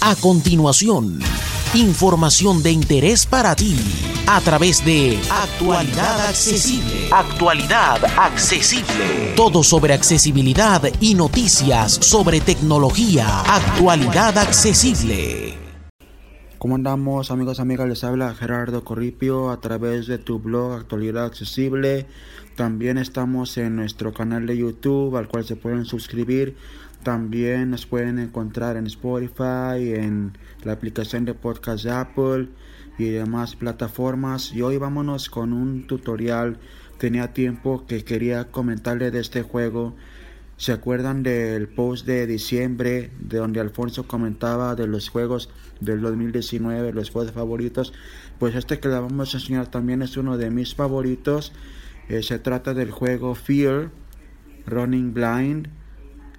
A continuación, información de interés para ti a través de Actualidad Accesible. Actualidad Accesible. Todo sobre accesibilidad y noticias sobre tecnología. Actualidad Accesible. ¿Cómo andamos amigos, amigas? Les habla Gerardo Corripio a través de tu blog Actualidad Accesible. También estamos en nuestro canal de YouTube al cual se pueden suscribir también nos pueden encontrar en Spotify, en la aplicación de podcast de Apple y demás plataformas. Y hoy vámonos con un tutorial. Tenía tiempo que quería comentarle de este juego. ¿Se acuerdan del post de diciembre de donde Alfonso comentaba de los juegos del 2019, los juegos favoritos? Pues este que le vamos a enseñar también es uno de mis favoritos. Eh, se trata del juego Fear, Running Blind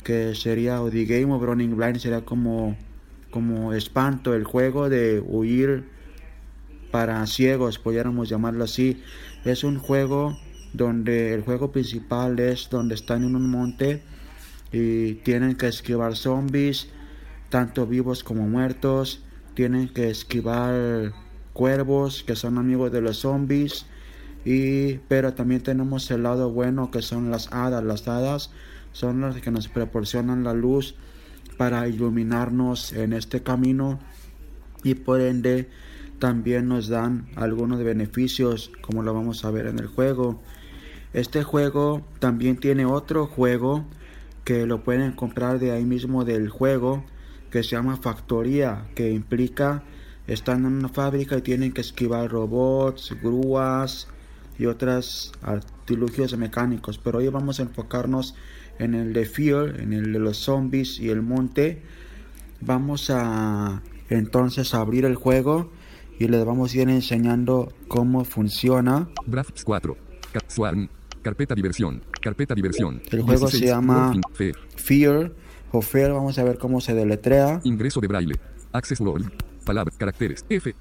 que sería, o The Game of Running Blind sería como, como espanto, el juego de huir para ciegos, pudiéramos llamarlo así. Es un juego donde el juego principal es donde están en un monte y tienen que esquivar zombies, tanto vivos como muertos. Tienen que esquivar cuervos que son amigos de los zombies. Y, pero también tenemos el lado bueno que son las hadas. Las hadas son las que nos proporcionan la luz para iluminarnos en este camino y por ende también nos dan algunos beneficios como lo vamos a ver en el juego. Este juego también tiene otro juego que lo pueden comprar de ahí mismo del juego que se llama Factoría que implica están en una fábrica y tienen que esquivar robots, grúas y otros artilugios mecánicos. Pero hoy vamos a enfocarnos en el de Fear, en el de los zombies y el monte. Vamos a entonces abrir el juego y les vamos a ir enseñando cómo funciona. Graphics 4. Swarm. Carpeta diversión. Carpeta diversión. El juego se llama Fear. Fear o Fear. Vamos a ver cómo se deletrea. Ingreso de braille. Access World. Palabras, caracteres. F.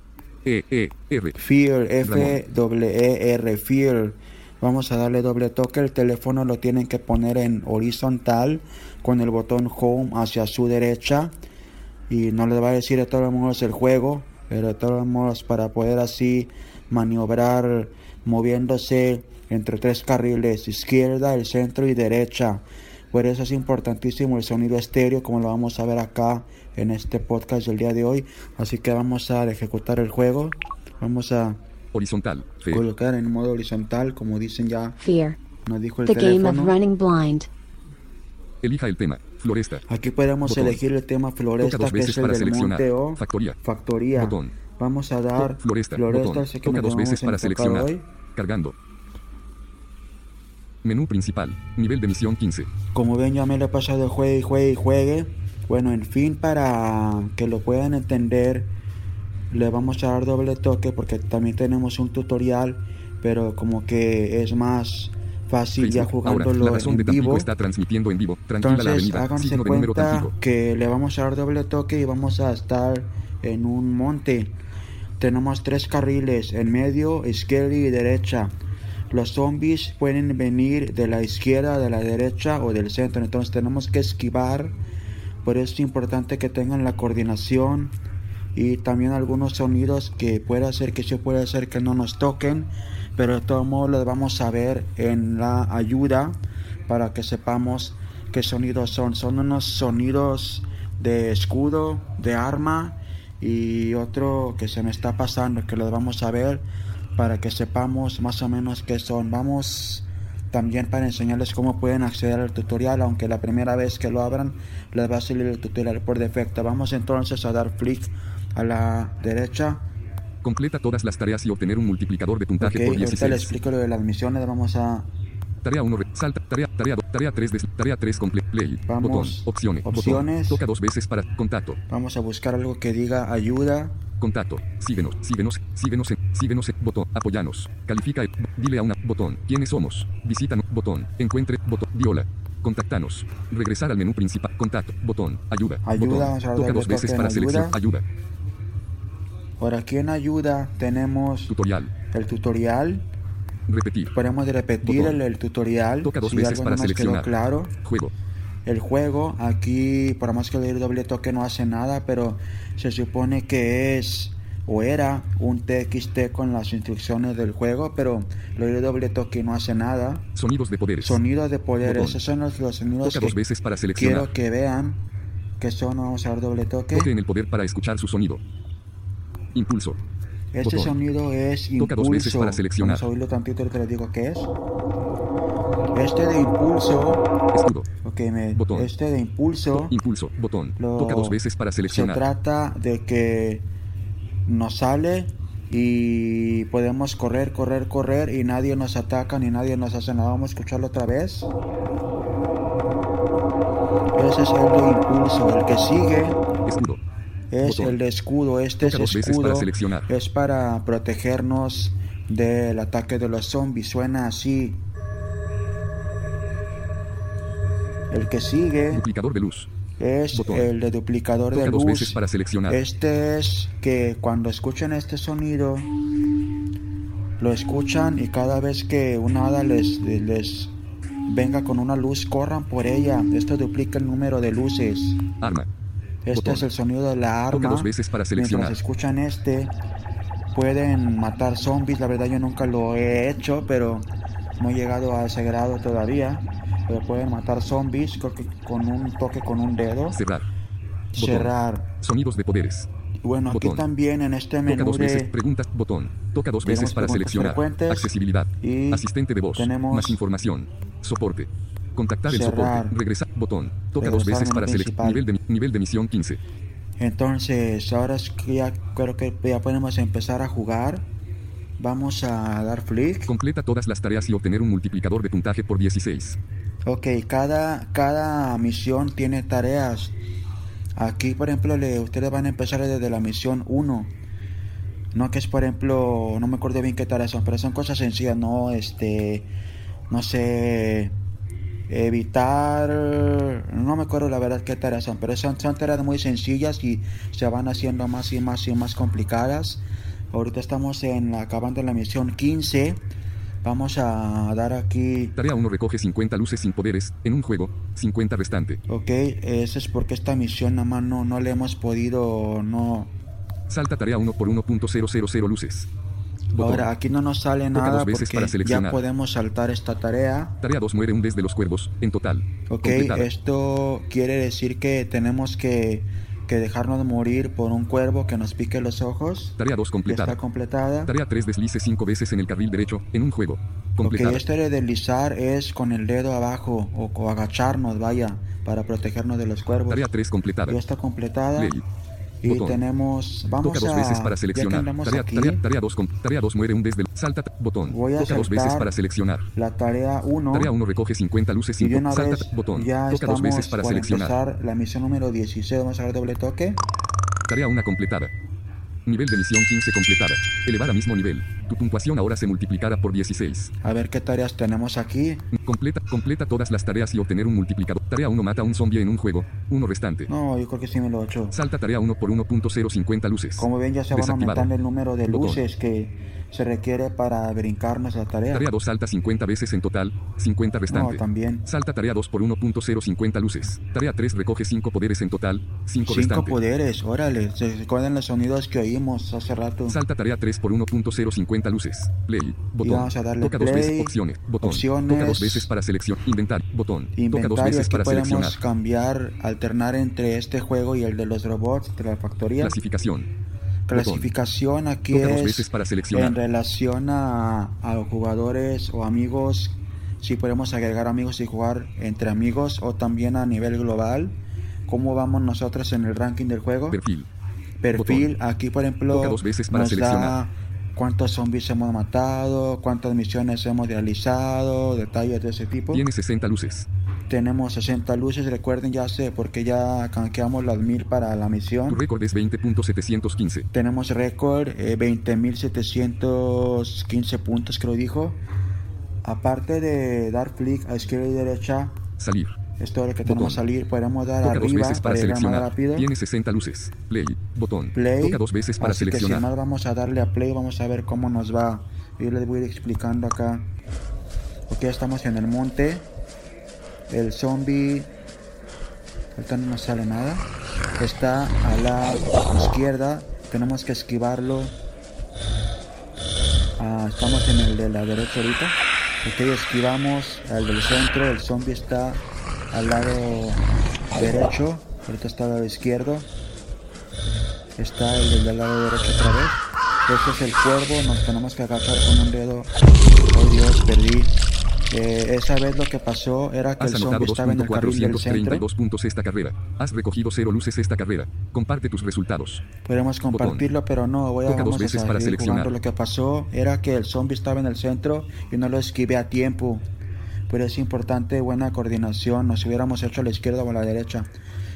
E. E. R. Fear. F. W. E. R. Fear. Vamos a darle doble toque. El teléfono lo tienen que poner en horizontal con el botón home hacia su derecha. Y no les va a decir de todos modos el juego, pero de todos modos para poder así maniobrar moviéndose entre tres carriles, izquierda, el centro y derecha. Por eso es importantísimo el sonido estéreo, como lo vamos a ver acá en este podcast del día de hoy. Así que vamos a ejecutar el juego. Vamos a Horizontal. Colocar en modo horizontal, como dicen ya. Fear. Nos dijo el The teléfono. game of running blind. Elija el tema. Floresta. Aquí podemos Botón. elegir el tema floresta, que es el para del seleccionar. monte o Factoría. factoría. Botón. Vamos a dar Floresta. floresta, Botón. Toca dos veces para seleccionar. hoy. Cargando. Menú principal. Nivel de misión 15. Como ven, ya me lo he pasado juegue y juegue y juegue. Bueno, en fin, para que lo puedan entender, le vamos a dar doble toque porque también tenemos un tutorial, pero como que es más fácil ya Facebook. Ahora, jugándolo la de en vivo. está transmitiendo en vivo. Tranquila la Entonces, avenida. háganse cuenta que le vamos a dar doble toque y vamos a estar en un monte. Tenemos tres carriles, en medio, izquierda y derecha. Los zombies pueden venir de la izquierda, de la derecha o del centro. Entonces tenemos que esquivar. Por eso es importante que tengan la coordinación y también algunos sonidos que puede hacer que sí puede hacer que no nos toquen. Pero de todos modos los vamos a ver en la ayuda para que sepamos qué sonidos son. Son unos sonidos de escudo, de arma y otro que se me está pasando que los vamos a ver para que sepamos más o menos qué son. Vamos también para enseñarles cómo pueden acceder al tutorial, aunque la primera vez que lo abran les va a salir el tutorial por defecto. Vamos entonces a dar clic a la derecha. Completa todas las tareas y obtener un multiplicador de puntaje por ahorita les 16. explico lo de las misiones. Vamos a Tarea 1, salta, tarea, tarea 2, tarea 3, des- tarea 3, comple, play, Vamos, botón, opciones, opciones. botón, toca dos veces para, contacto, vamos a buscar algo que diga ayuda. contacto, síguenos, síguenos, síguenos, en- síguenos, en- botón, apoyanos, califica, dile a una, botón, quiénes somos, visítanos, botón, encuentre, botón, viola, contactanos, regresar al menú principal, contacto, botón, ayuda, Ayuda, botón, vamos a darle toca dos veces para selección, ayuda. Por aquí en ayuda tenemos tutorial, el tutorial. repetir, Podemos repetir el, el tutorial. Toca dos si veces algo para no seleccionar. claro. juego, el juego. Aquí, por más que dé doble toque, no hace nada, pero se supone que es o era un TXT con las instrucciones del juego, pero le doy doble toque no hace nada. Sonidos de poderes. Sonidos de poderes, Botón. esos son los, los sonidos Toca que dos veces para seleccionar. quiero que vean que son. Vamos a dar doble toque. Toque en el poder para escuchar su sonido. Impulso. Este Botón. sonido es Toca dos veces impulso. para seleccionar. Vamos a oírlo tantito y te les digo qué es. Este de impulso, Escudo. ok, me- Botón. este de impulso Impulso. Botón. Lo- Toca dos veces para se seleccionar. trata de que nos sale y podemos correr, correr, correr y nadie nos ataca ni nadie nos hace nada. Vamos a escucharlo otra vez. Ese es el de impulso. El que sigue. Es Botón. el escudo. Este Toca es escudo. para. Es para protegernos del ataque de los zombies. Suena así. El que sigue Duplicador de luz. es Botón. el de duplicador Toca de dos luz. veces para seleccionar. Este es que cuando escuchen este sonido, lo escuchan y cada vez que una hada les, les venga con una luz, corran por ella. Esto duplica el número de luces. Arma. Este Botón. es el sonido de la Toca arma. dos veces para seleccionar. Mientras escuchan este, pueden matar zombies. La verdad yo nunca lo he hecho, pero no he llegado a ese grado todavía. Pero pueden matar zombies creo que con un toque con un dedo. Cerrar. Botón. Cerrar. Sonidos de poderes. Bueno, aquí Botón. también en este Toca menú dos veces. de Preguntas. Botón. Toca dos veces para seleccionar. Accesibilidad. y Asistente de voz. tenemos- Más información. Soporte. Contactar el soporte. Regresar. Botón. Toca dos veces para seleccionar. Nivel de, nivel de misión 15. Entonces, ahora es que ya creo que ya podemos empezar a jugar. Vamos a dar flick. Completa todas las tareas y obtener un multiplicador de puntaje por 16. Ok, cada, cada misión tiene tareas. Aquí, por ejemplo, le, ustedes van a empezar desde la misión 1. No que es, por ejemplo, no me acuerdo bien qué tareas son, pero son cosas sencillas, no, este, no sé, evitar, no me acuerdo la verdad qué tareas son, pero son, son tareas muy sencillas y se van haciendo más y más y más complicadas. Ahorita estamos en acabando la misión 15. Vamos a dar aquí Tarea 1 recoge 50 luces sin poderes. En un juego, 50 restante. Ok, eso es porque esta misión nada más no, no le hemos podido, no... Salta tarea 1 por 1.000 luces. Botón. Ahora, aquí no nos sale nada porque ya podemos saltar esta tarea. Tarea 2 muere un desde los cuervos. En total. Ok, Completada. esto quiere decir que tenemos que, que dejarnos morir por un cuervo que nos pique los ojos. Tarea 2 Ya completada. está completada. Tarea 3 deslice 5 veces en el carril derecho. En un juego. Ok, Completada. este de deslizar es con el dedo abajo o, o agacharnos, vaya, para protegernos de los cuervos. Tarea 3 completada. Ya está completada. Y Botón. tenemos, vamos Toca dos a, veces para seleccionar. Tarea, aquí, tarea, tarea 2 com- tarea 2 muere un desde salta t- botón. Voy a Toca dos veces para seleccionar. la tarea 1 Tarea 1 recoge 50 luces y sin de una salta vez t- botón. ya Toca dos veces para seleccionar. la misión número 16. Vamos a dar doble toque. Tarea 1 completada. Nivel de misión 15 completada. Elevar a mismo nivel. Tu puntuación ahora se multiplicará por 16. A ver qué tareas tenemos aquí. Completa, completa todas las tareas y obtener un multiplicador. Tarea 1 mata a un zombie en un juego. Uno restante. No, yo creo que sí me lo he hecho. Salta tarea 1 por 1.050 luces. Como ven ya se van aumentando el número de Botón. luces que se requiere para brincarnos la tarea. Tarea 2 salta 50 veces en total. 50 No, restante. también. Salta tarea 2 por 1.050 luces. Tarea 3 recoge 5 poderes en total. 5 Cinco restante. poderes, órale. Se recuerdan los sonidos que oímos hace rato. Salta tarea 3 por 1.050 luces. Play. Botón. vamos a darle Toca dos play. veces opciones. Botón. Opciones. Toca dos veces para seleccionar. Inventar. Botón. Toca dos Inventario, veces para podemos seleccionar. cambiar, alternar entre este juego y el de los robots de la factoría. Clasificación. Clasificación aquí Toca es veces para seleccionar. en relación a, a los jugadores o amigos, si podemos agregar amigos y jugar entre amigos o también a nivel global. ¿Cómo vamos nosotros en el ranking del juego? Perfil. Perfil, aquí por ejemplo Toca dos veces para nos da. Cuántos zombies hemos matado, cuántas misiones hemos realizado, detalles de ese tipo. Tiene 60 luces. Tenemos 60 luces, recuerden ya sé, porque ya canjeamos las 1000 para la Tu misión. récord es 20.715. Tenemos récord, eh, 20.715 puntos creo dijo. Aparte de dar clic a izquierda y derecha, Salir. Esto es lo que tenemos Botón. salir, podemos dar Toca dos arriba veces para para llegar más seleccionar. rápido. Tiene 60 luces. Play. Botón. Play. Toca dos veces para Así que seleccionar. más vamos a darle a play, vamos a ver cómo nos va. Yo les voy a ir explicando acá. Ok, estamos en el monte. El zombie Ahorita no nos sale nada. Está a la izquierda. Tenemos que esquivarlo. Ah, estamos en el de la derecha ahorita. Ok, esquivamos al del centro. El zombie está al lado derecho. Ahorita está al lado izquierdo. Está el del lado derecho otra vez. Este es el cuervo. Nos tenemos que agachar con un dedo. Oh Dios, perdí. Eh, esa vez lo que pasó era que Has el zombie estaba en el carril del centro. 2.432 puntos esta carrera. Has recogido cero luces esta carrera. Comparte tus resultados. Podemos compartirlo, pero no, voy a, Toca dos vamos a veces para seleccionar. jugando. Lo que pasó era que el zombie estaba en el centro y no lo esquivé a tiempo. Pero es importante buena coordinación, nos hubiéramos hecho a la izquierda o a la derecha.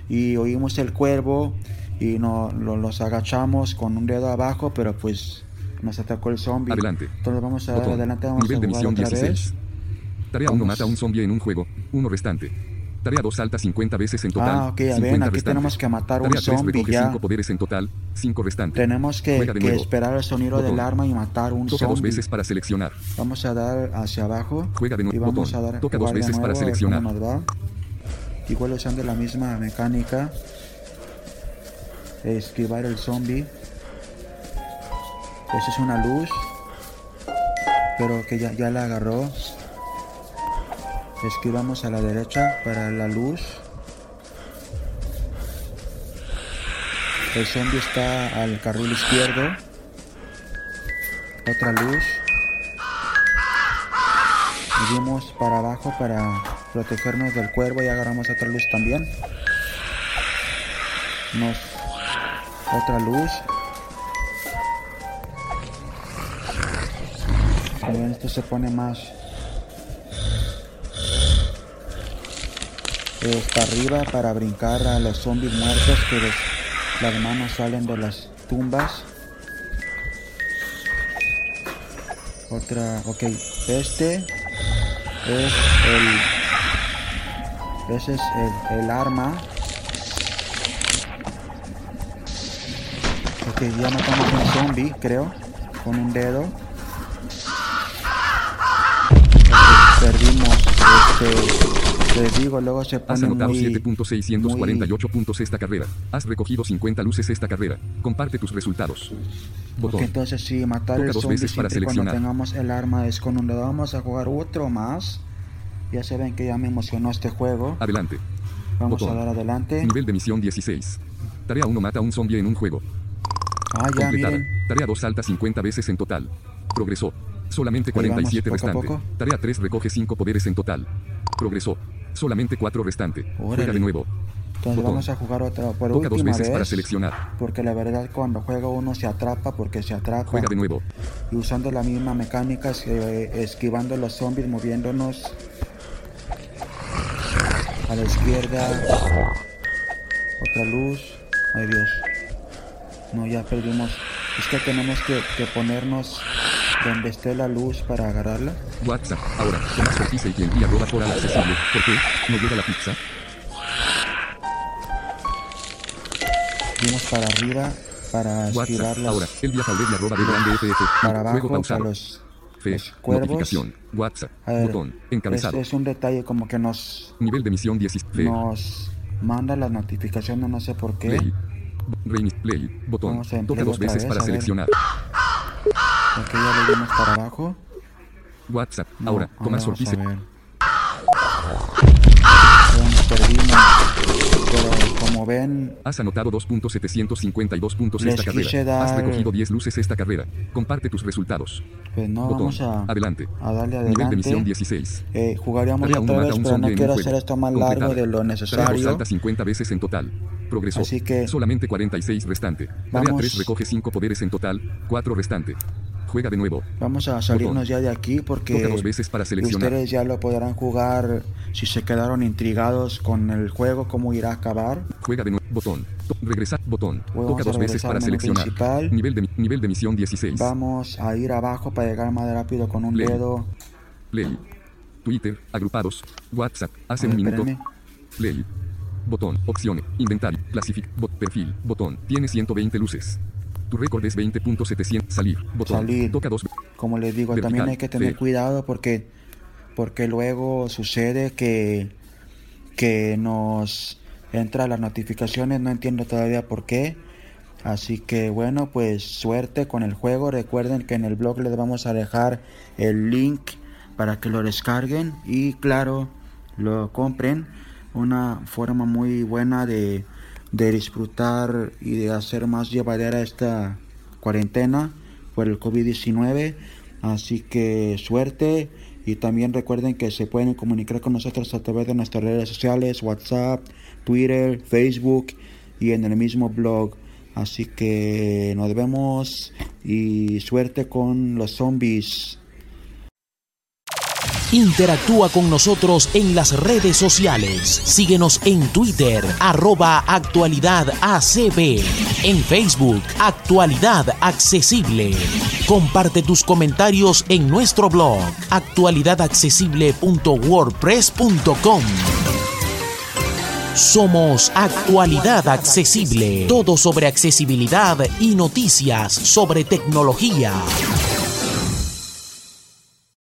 Y oímos el cuervo y no, lo- los agachamos con un dedo abajo, pero pues nos atacó el zombie. Adelante. Entonces vamos a Botón. adelante, vamos Nivel a de jugar misión otra 16. vez. Tarea 1 Vamos. mata a un zombie en un juego. 1 restante. Tarea 2 salta 50 veces en total. Ah, ok, ya 50 ven, aquí restantes. tenemos que matar un Tarea 3 zombie ya. 5 poderes en total. 5 restantes. Tenemos que, que esperar el sonido Botón. del arma y matar un Toca dos veces para seleccionar. Vamos a dar hacia abajo. Juega de nuevo. Y vamos Botón. a dar Toca dos veces para nuevo, seleccionar. Igual usando la misma mecánica. Esquivar el zombie. Esa es una luz. Pero que ya, ya la agarró. Esquivamos a la derecha para la luz. El zombie está al carril izquierdo. Otra luz. Nos dimos para abajo para protegernos del cuervo y agarramos otra luz también. Nos otra luz. Esto se pone más para arriba para brincar a los zombies muertos que las manos salen de las tumbas. Otra, ok, este es el, ese es el, el arma. Ok, ya matamos un zombie, creo, con un dedo. Perdimos, este, les digo, luego se Has anotado muy, 7.648 puntos esta carrera. Has recogido 50 luces esta carrera. Comparte tus resultados. Botón. entonces sí, matar Toca el dos zombie veces para siempre cuando seleccionar. tengamos el arma es con un dedo. Vamos a jugar otro más. Ya se ven que ya me emocionó este juego. Adelante. Vamos botón. a dar adelante. Nivel de misión 16. Tarea 1 mata a un zombie en un juego. Ah, ya Completada. miren. Tarea 2 salta 50 veces en total. Progresó. Solamente Ahí vamos, 47 poco a restante. poco. Tarea 3 recoge 5 poderes en total. Progresó. Solamente 4 restante. Juega Órale. de nuevo. Entonces botón. vamos a jugar otra por Toca dos veces vez. para seleccionar. Porque la verdad cuando juega uno se atrapa porque se atrapa. Juega de nuevo. Y usando la misma mecánica, eh, esquivando los zombies, moviéndonos a la izquierda. Otra luz. Ay Dios. No, ya perdimos. Es que tenemos que, que ponernos donde esté la luz para agarrarla. WhatsApp. Ahora, Tomás Ortiz y quien arroba por al accesible. ¿Por qué? ¿No llega la pizza? Dimos para arriba para WhatsApp. las... Ahora, el al y arroba de grande FF. para Juego abajo pausado. para los... Los cuervos. Notificación. WhatsApp. Ver, Botón. es, Encabezado. es un detalle como que nos, Nivel de misión 16. Fe. nos manda las notificaciones, no sé por qué. Play. Play. Botón. Toca dos veces vez, para a ver. Aquí ya le dimos para abajo. WhatsApp. No, Ahora, Tomás vamos Ortiz. a ver. Bueno, perdimos. Pero como ven, Has anotado 2.752 puntos esta carrera. dar- Has recogido 10 luces esta carrera. Comparte tus resultados. pues no Botón. vamos a, Adelante. a darle Nivel de misión adelante. 16. Eh, jugaríamos uno otra vez, pero no quiero hacer esto más largo Completada. de lo Tarea 2 necesario. salta 50 veces en total. Progresó. Así que- Solamente 46 restante. Tarea Vamos. 3 recoge 5 poderes en total. 4 restante. Juega de nuevo. Vamos a salirnos ya de aquí porque Toca dos veces para seleccionar. ustedes ya lo podrán jugar si se quedaron intrigados con el juego, cómo irá a acabar. Juega de nuevo. Botón. To- regresar. Botón. Toca dos veces para seleccionar. principal. Nivel de, nivel de misión 16. Vamos a ir abajo para llegar más rápido con un dedo. Play. Twitter. Agrupados. WhatsApp. Hace un minuto. espérenme. Play. Botón. Opciones. Inventario. Classific. Bot. Perfil. Botón. Tiene 120 luces. Tu récord es 20.700. Salir. Botón. Salir. Toca dos. Como les digo, Vertical, también hay que tener cuidado porque, porque luego sucede que, que nos entra las notificaciones, no entiendo todavía por qué. Así que bueno, pues suerte con el juego. Recuerden que en el blog les vamos a dejar el link para que lo descarguen y claro, lo compren. Una forma muy buena de, de disfrutar y de hacer más llevadera esta cuarentena por el COVID-19. Así que suerte y también recuerden que se pueden comunicar con nosotros a través de nuestras redes sociales, WhatsApp, Twitter, Facebook y en el mismo blog. Así que nos vemos y suerte con los zombies. Interactúa con nosotros en las redes sociales. Síguenos en Twitter, arroba actualidad. En Facebook, Actualidad Accesible. Comparte tus comentarios en nuestro blog, actualidadaccesible.wordpress.com. Somos Actualidad Accesible. Todo sobre accesibilidad y noticias sobre tecnología.